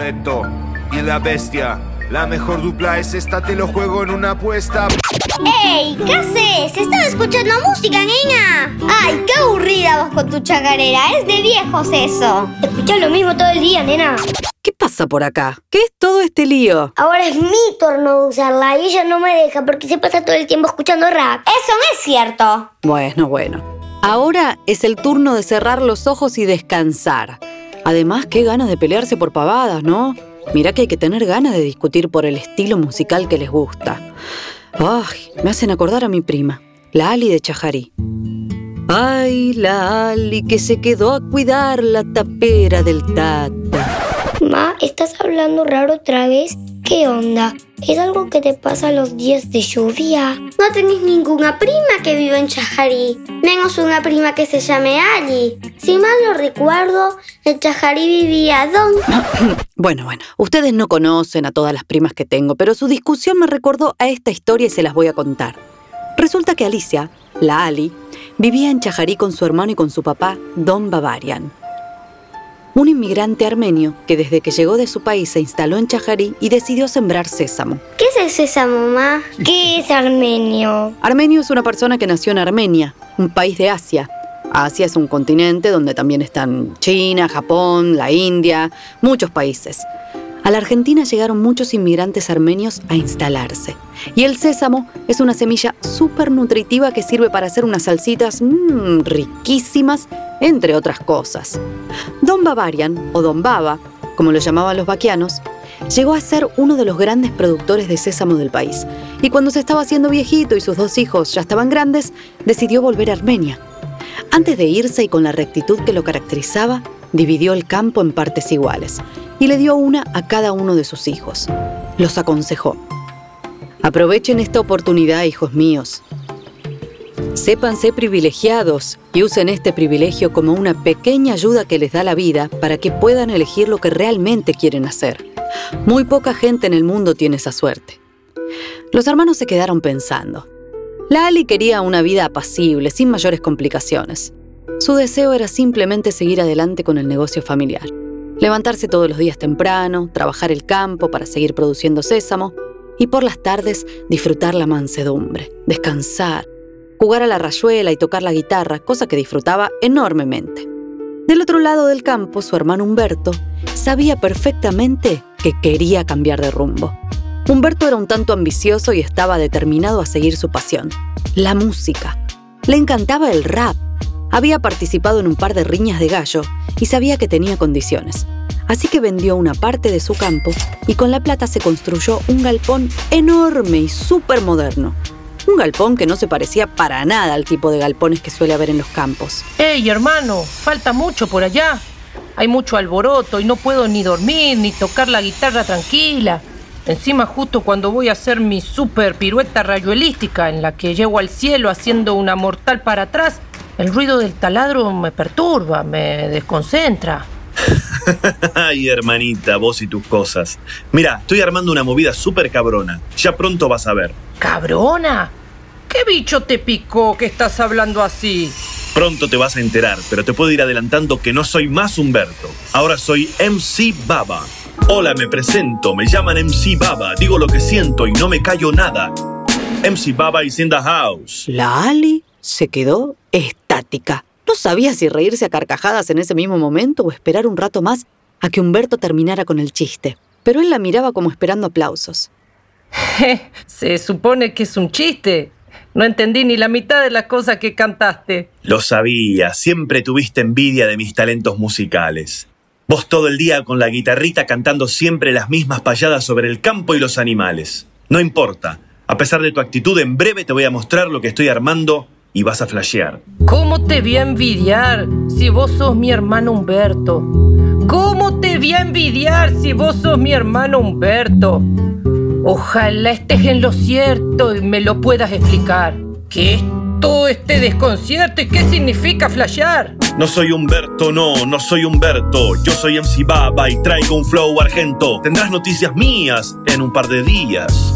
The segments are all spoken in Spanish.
Beto y la bestia. La mejor dupla es esta, te lo juego en una apuesta. ¡Ey! ¿Qué haces? Estaba escuchando música, niña. ¡Ay, qué aburrida vos con tu chacarera! Es de viejos eso. Escuchas lo mismo todo el día, nena. ¿Qué pasa por acá? ¿Qué es todo este lío? Ahora es mi turno de usarla y ella no me deja porque se pasa todo el tiempo escuchando rap. Eso no es cierto. Bueno, bueno. Ahora es el turno de cerrar los ojos y descansar. Además, qué ganas de pelearse por pavadas, ¿no? Mirá que hay que tener ganas de discutir por el estilo musical que les gusta. Ay, me hacen acordar a mi prima, la Ali de Chajarí. Ay, la Ali que se quedó a cuidar la tapera del tata. Ma, ¿estás hablando raro otra vez? ¿Qué onda? ¿Es algo que te pasa los días de lluvia? No tenés ninguna prima que viva en Chajarí, menos una prima que se llame Ali. Si mal no recuerdo, en Chajarí vivía Don... bueno, bueno, ustedes no conocen a todas las primas que tengo, pero su discusión me recordó a esta historia y se las voy a contar. Resulta que Alicia, la Ali, vivía en Chajarí con su hermano y con su papá, Don Bavarian un inmigrante armenio que desde que llegó de su país se instaló en Chajarí y decidió sembrar sésamo. ¿Qué es el sésamo, mamá? ¿Qué es armenio? Armenio es una persona que nació en Armenia, un país de Asia. Asia es un continente donde también están China, Japón, la India, muchos países. A la Argentina llegaron muchos inmigrantes armenios a instalarse. Y el sésamo es una semilla súper nutritiva que sirve para hacer unas salsitas mmm, riquísimas, entre otras cosas. Don Bavarian, o Don Baba, como lo llamaban los vaquianos, llegó a ser uno de los grandes productores de sésamo del país. Y cuando se estaba haciendo viejito y sus dos hijos ya estaban grandes, decidió volver a Armenia. Antes de irse y con la rectitud que lo caracterizaba, dividió el campo en partes iguales y le dio una a cada uno de sus hijos. Los aconsejó. Aprovechen esta oportunidad, hijos míos. Sépanse privilegiados y usen este privilegio como una pequeña ayuda que les da la vida para que puedan elegir lo que realmente quieren hacer. Muy poca gente en el mundo tiene esa suerte. Los hermanos se quedaron pensando. Lali quería una vida apacible, sin mayores complicaciones. Su deseo era simplemente seguir adelante con el negocio familiar. Levantarse todos los días temprano, trabajar el campo para seguir produciendo sésamo y por las tardes disfrutar la mansedumbre, descansar, jugar a la rayuela y tocar la guitarra, cosa que disfrutaba enormemente. Del otro lado del campo, su hermano Humberto sabía perfectamente que quería cambiar de rumbo. Humberto era un tanto ambicioso y estaba determinado a seguir su pasión, la música. Le encantaba el rap había participado en un par de riñas de gallo y sabía que tenía condiciones. Así que vendió una parte de su campo y con la plata se construyó un galpón enorme y súper moderno. Un galpón que no se parecía para nada al tipo de galpones que suele haber en los campos. ¡Ey, hermano! Falta mucho por allá. Hay mucho alboroto y no puedo ni dormir ni tocar la guitarra tranquila. Encima justo cuando voy a hacer mi super pirueta rayuelística en la que llego al cielo haciendo una mortal para atrás, el ruido del taladro me perturba, me desconcentra. Ay, hermanita, vos y tus cosas. Mira, estoy armando una movida súper cabrona. Ya pronto vas a ver. ¿Cabrona? ¿Qué bicho te picó que estás hablando así? Pronto te vas a enterar, pero te puedo ir adelantando que no soy más Humberto. Ahora soy MC Baba. Hola, me presento, me llaman MC Baba, digo lo que siento y no me callo nada. MC Baba is in the house. ¿La Ali? se quedó estática. No sabía si reírse a carcajadas en ese mismo momento o esperar un rato más a que Humberto terminara con el chiste. Pero él la miraba como esperando aplausos. se supone que es un chiste. No entendí ni la mitad de las cosas que cantaste. Lo sabía, siempre tuviste envidia de mis talentos musicales. Vos todo el día con la guitarrita cantando siempre las mismas payadas sobre el campo y los animales. No importa, a pesar de tu actitud, en breve te voy a mostrar lo que estoy armando y vas a flashear. ¿Cómo te voy a envidiar si vos sos mi hermano Humberto? ¿Cómo te voy a envidiar si vos sos mi hermano Humberto? Ojalá estés en lo cierto y me lo puedas explicar. ¿Qué es todo este desconcierto y qué significa flashear? No soy Humberto, no, no soy Humberto. Yo soy MC Baba y traigo un flow argento. Tendrás noticias mías en un par de días.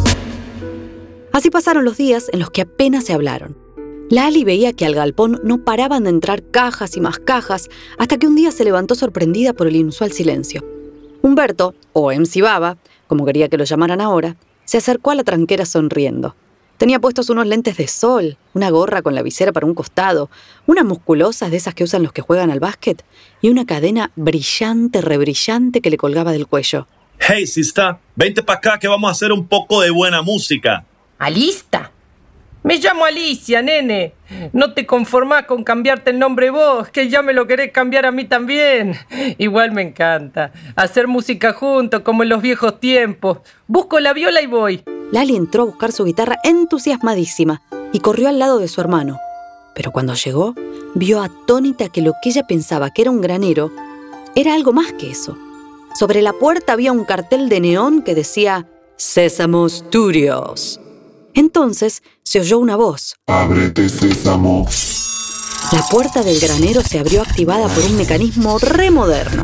Así pasaron los días en los que apenas se hablaron. Lali veía que al galpón no paraban de entrar cajas y más cajas hasta que un día se levantó sorprendida por el inusual silencio. Humberto, o MC Baba, como quería que lo llamaran ahora, se acercó a la tranquera sonriendo. Tenía puestos unos lentes de sol, una gorra con la visera para un costado, unas musculosas de esas que usan los que juegan al básquet y una cadena brillante, rebrillante que le colgaba del cuello. Hey, sista, vente para acá que vamos a hacer un poco de buena música. ¿Alista? Me llamo Alicia, nene. No te conformás con cambiarte el nombre vos, que ya me lo querés cambiar a mí también. Igual me encanta. Hacer música juntos, como en los viejos tiempos. Busco la viola y voy. Lali entró a buscar su guitarra entusiasmadísima y corrió al lado de su hermano. Pero cuando llegó, vio atónita que lo que ella pensaba que era un granero era algo más que eso. Sobre la puerta había un cartel de neón que decía Sésamo Studios. Entonces se oyó una voz. Ábrete, sésamo. La puerta del granero se abrió activada por un mecanismo remoderno.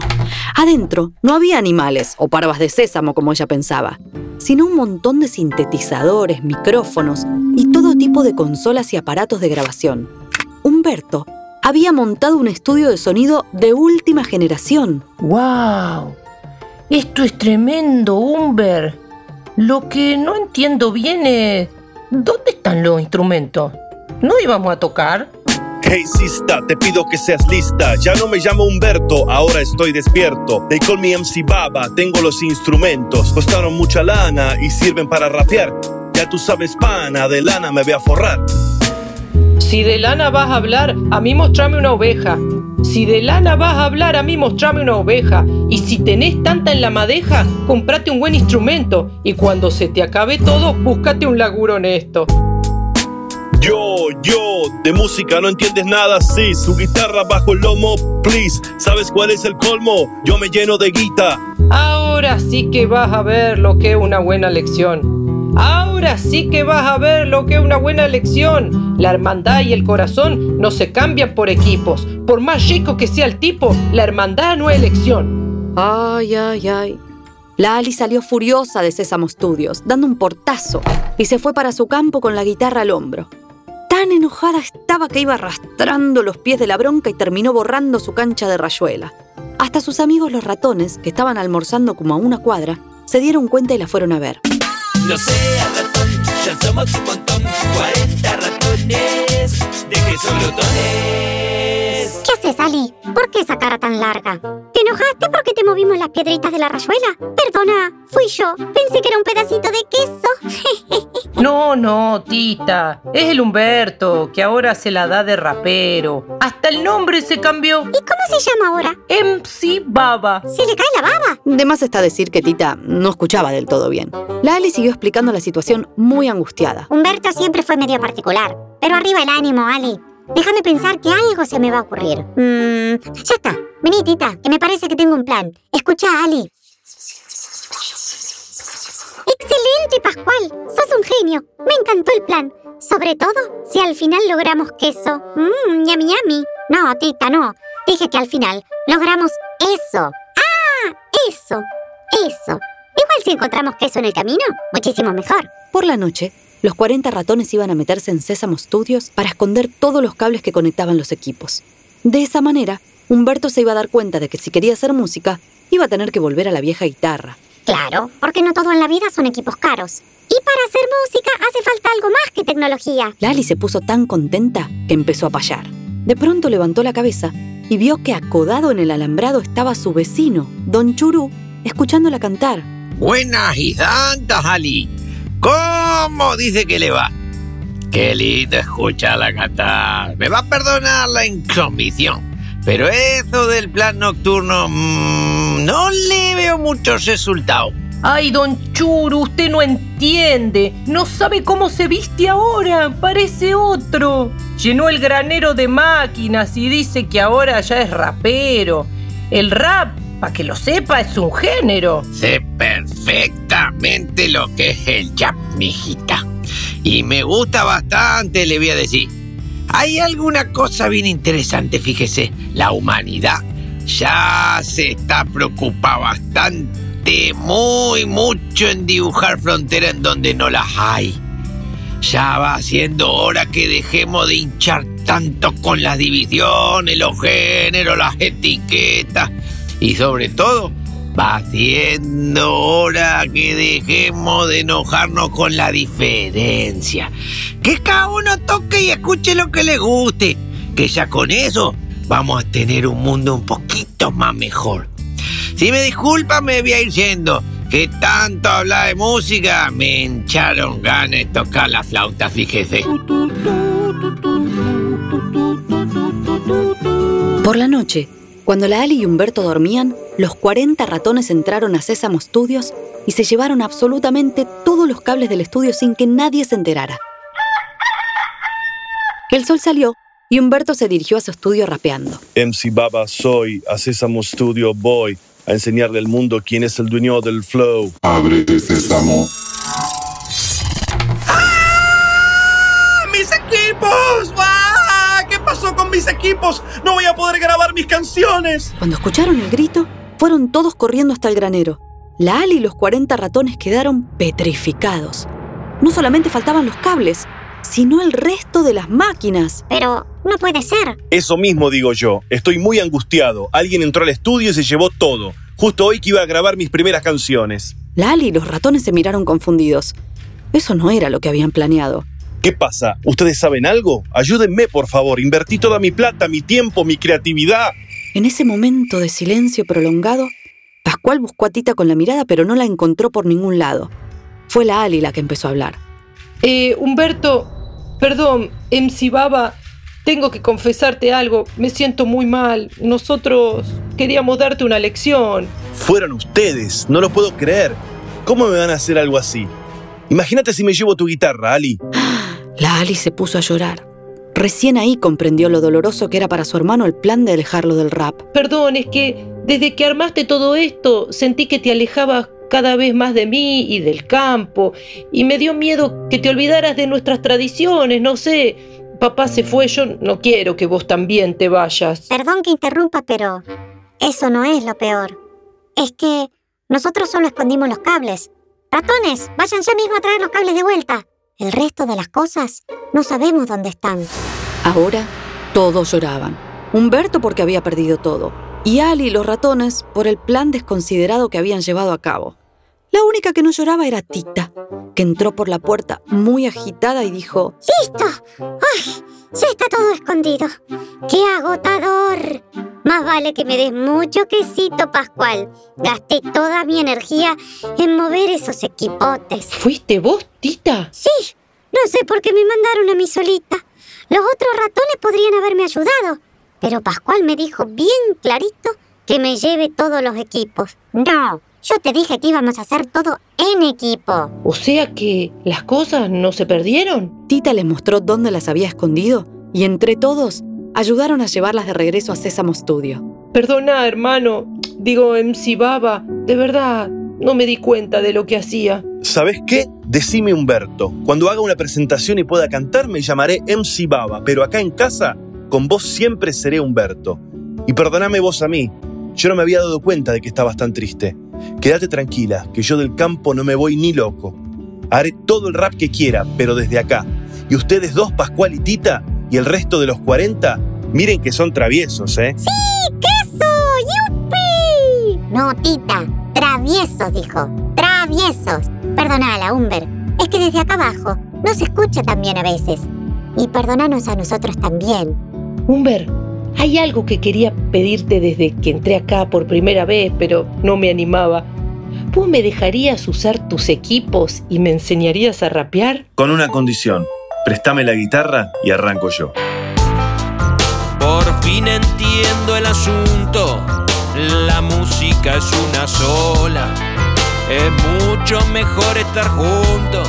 Adentro no había animales o parvas de sésamo como ella pensaba, sino un montón de sintetizadores, micrófonos y todo tipo de consolas y aparatos de grabación. Humberto había montado un estudio de sonido de última generación. ¡Wow! Esto es tremendo, Humber. Lo que no entiendo bien es... ¿Dónde están los instrumentos? ¿No íbamos a tocar? Hey, sista, te pido que seas lista. Ya no me llamo Humberto, ahora estoy despierto. They call me MC Baba, tengo los instrumentos. Costaron mucha lana y sirven para rapear. Ya tú sabes, pana, de lana me voy a forrar. Si de lana vas a hablar, a mí mostrame una oveja. Si de lana vas a hablar, a mí mostrame una oveja. Y si tenés tanta en la madeja, comprate un buen instrumento. Y cuando se te acabe todo, búscate un laburo honesto. Yo, yo, de música no entiendes nada, sí. Su guitarra bajo el lomo, please. ¿Sabes cuál es el colmo? Yo me lleno de guita. Ahora sí que vas a ver lo que es una buena lección. Ahora sí que vas a ver lo que es una buena elección. La hermandad y el corazón no se cambian por equipos. Por más chico que sea el tipo, la hermandad no es elección. Ay, ay, ay. La Ali salió furiosa de Sésamo Studios, dando un portazo, y se fue para su campo con la guitarra al hombro. Tan enojada estaba que iba arrastrando los pies de la bronca y terminó borrando su cancha de rayuela. Hasta sus amigos los ratones, que estaban almorzando como a una cuadra, se dieron cuenta y la fueron a ver. No seas ratón, ya somos un montón, 40 ratones, de que son glotones. ¿Qué haces, Ali? ¿Por qué esa cara tan larga? ¿Te enojaste porque te movimos las piedritas de la rayuela? Perdona, fui yo. Pensé que era un pedacito de queso. No, no, tita. Es el Humberto, que ahora se la da de rapero. Hasta el nombre se cambió. ¿Y cómo se llama ahora? MC Baba. ¿Se le cae la baba? De más está decir que Tita no escuchaba del todo bien. La Ali siguió explicando la situación muy angustiada. Humberto siempre fue medio particular. Pero arriba el ánimo, Ali. Déjame pensar que algo se me va a ocurrir. Mmm, ya está. Vení, tita, que me parece que tengo un plan. Escucha, Ali. ¡Excelente, Pascual! ¡Sos un genio! Me encantó el plan. Sobre todo si al final logramos queso. Mmm, yami yami. No, tita, no. Dije que al final logramos eso. ¡Ah! Eso. Eso. Igual si encontramos queso en el camino, muchísimo mejor. Por la noche, los 40 ratones iban a meterse en Sésamo Studios para esconder todos los cables que conectaban los equipos. De esa manera, Humberto se iba a dar cuenta de que si quería hacer música, iba a tener que volver a la vieja guitarra. Claro, porque no todo en la vida son equipos caros. Y para hacer música hace falta algo más que tecnología. Lali se puso tan contenta que empezó a payar. De pronto levantó la cabeza y vio que acodado en el alambrado estaba su vecino, Don Churú, escuchándola cantar. Buenas y santas, Ali. ¿Cómo dice que le va? Qué lindo escucharla cantar. Me va a perdonar la intromisión. Pero eso del plan nocturno mm, no le veo muchos resultados. Ay, don Churu, usted no entiende. No sabe cómo se viste ahora. Parece otro. Llenó el granero de máquinas y dice que ahora ya es rapero. El rap, para que lo sepa, es un género. Sé perfectamente lo que es el jazz, mijita. Y me gusta bastante, le voy a decir. Hay alguna cosa bien interesante, fíjese. La humanidad ya se está preocupada bastante, muy mucho en dibujar fronteras en donde no las hay. Ya va siendo hora que dejemos de hinchar tanto con las divisiones, los géneros, las etiquetas y sobre todo Va siendo hora que dejemos de enojarnos con la diferencia. Que cada uno toque y escuche lo que le guste. Que ya con eso vamos a tener un mundo un poquito más mejor. Si me disculpan, me voy a ir yendo. Que tanto hablar de música, me hincharon ganas de tocar la flauta, fíjese. Por la noche, cuando la Ali y Humberto dormían, los 40 ratones entraron a Sésamo Studios y se llevaron absolutamente todos los cables del estudio sin que nadie se enterara. El sol salió y Humberto se dirigió a su estudio rapeando. MC Baba soy, a Sésamo Studio voy a enseñarle al mundo quién es el dueño del flow. Ábrete sésamo. ¡Mis equipos! ¡Ah! ¿Qué pasó con mis equipos? No voy a poder grabar mis canciones. Cuando escucharon el grito, fueron todos corriendo hasta el granero. La Ali y los 40 ratones quedaron petrificados. No solamente faltaban los cables, sino el resto de las máquinas. Pero no puede ser. Eso mismo digo yo. Estoy muy angustiado. Alguien entró al estudio y se llevó todo. Justo hoy que iba a grabar mis primeras canciones. La Ali y los ratones se miraron confundidos. Eso no era lo que habían planeado. ¿Qué pasa? ¿Ustedes saben algo? Ayúdenme, por favor. Invertí toda mi plata, mi tiempo, mi creatividad. En ese momento de silencio prolongado, Pascual buscó a Tita con la mirada, pero no la encontró por ningún lado. Fue la Ali la que empezó a hablar. Eh, Humberto, perdón, MC Baba, tengo que confesarte algo. Me siento muy mal. Nosotros queríamos darte una lección. Fueron ustedes, no lo puedo creer. ¿Cómo me van a hacer algo así? Imagínate si me llevo tu guitarra, Ali. La Ali se puso a llorar. Recién ahí comprendió lo doloroso que era para su hermano el plan de alejarlo del rap. Perdón, es que desde que armaste todo esto sentí que te alejabas cada vez más de mí y del campo, y me dio miedo que te olvidaras de nuestras tradiciones, no sé. Papá se fue, yo no quiero que vos también te vayas. Perdón que interrumpa, pero eso no es lo peor. Es que nosotros solo escondimos los cables. Ratones, vayan ya mismo a traer los cables de vuelta. El resto de las cosas no sabemos dónde están. Ahora todos lloraban. Humberto porque había perdido todo. Y Ali y los ratones por el plan desconsiderado que habían llevado a cabo. La única que no lloraba era Tita, que entró por la puerta muy agitada y dijo, ¡Listo! ¡Ay! Ya está todo escondido. ¡Qué agotador! Más vale que me des mucho quesito, Pascual. Gasté toda mi energía en mover esos equipotes. ¿Fuiste vos, Tita? Sí, no sé por qué me mandaron a mí solita. Los otros ratones podrían haberme ayudado, pero Pascual me dijo bien clarito que me lleve todos los equipos. No, yo te dije que íbamos a hacer todo en equipo. O sea que las cosas no se perdieron. Tita les mostró dónde las había escondido y entre todos ayudaron a llevarlas de regreso a Sésamo Studio. Perdona, hermano. Digo, MC Baba, de verdad, no me di cuenta de lo que hacía. ¿Sabes qué? Decime Humberto. Cuando haga una presentación y pueda cantar, me llamaré MC Baba, pero acá en casa, con vos siempre seré Humberto. Y perdoname vos a mí. Yo no me había dado cuenta de que estabas tan triste. Quédate tranquila, que yo del campo no me voy ni loco. Haré todo el rap que quiera, pero desde acá. Y ustedes dos, Pascual y Tita, y el resto de los 40, miren que son traviesos, ¿eh? ¡Sí! ¡Queso! ¡Yupi! No, Tita. Traviesos, dijo. Traviesos. Perdonala, Humber. Es que desde acá abajo no se escucha tan bien a veces. Y perdonanos a nosotros también. Humber, hay algo que quería pedirte desde que entré acá por primera vez, pero no me animaba. ¿Vos me dejarías usar tus equipos y me enseñarías a rapear? Con una condición. Préstame la guitarra y arranco yo. Por fin entiendo el asunto. La música es una sola. Es mucho mejor estar juntos.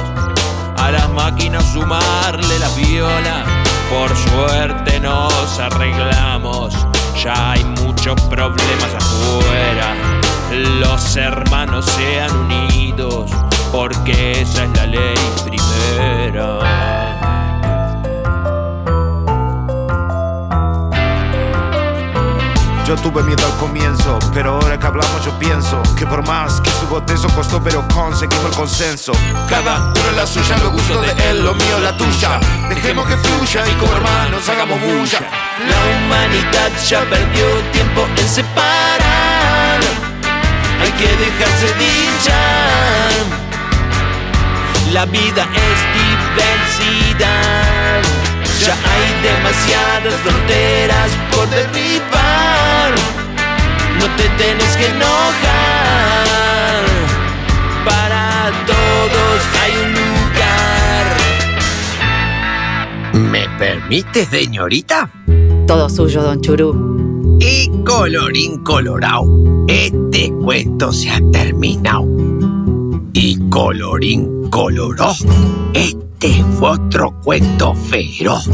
A las máquinas sumarle la viola. Por suerte nos arreglamos. Ya hay muchos problemas afuera. Los hermanos sean unidos. Porque esa es la ley primera. Yo tuve miedo al comienzo, pero ahora que hablamos yo pienso que por más que su botezo costó, pero conseguimos el consenso. Cada uno la suya, lo gusto de él, lo mío la tuya. Dejemos que fluya y como hermanos hagamos bulla. La humanidad ya perdió tiempo en separar. hay que dejarse dicha. La vida es diversidad. Ya hay demasiadas fronteras por derribar. No te tienes que enojar. Para todos hay un lugar. ¿Me permite, señorita? Todo suyo, don Churú. Y colorín colorado, este cuento se ha terminado. Y colorín coloró, este fue otro cuento feroz.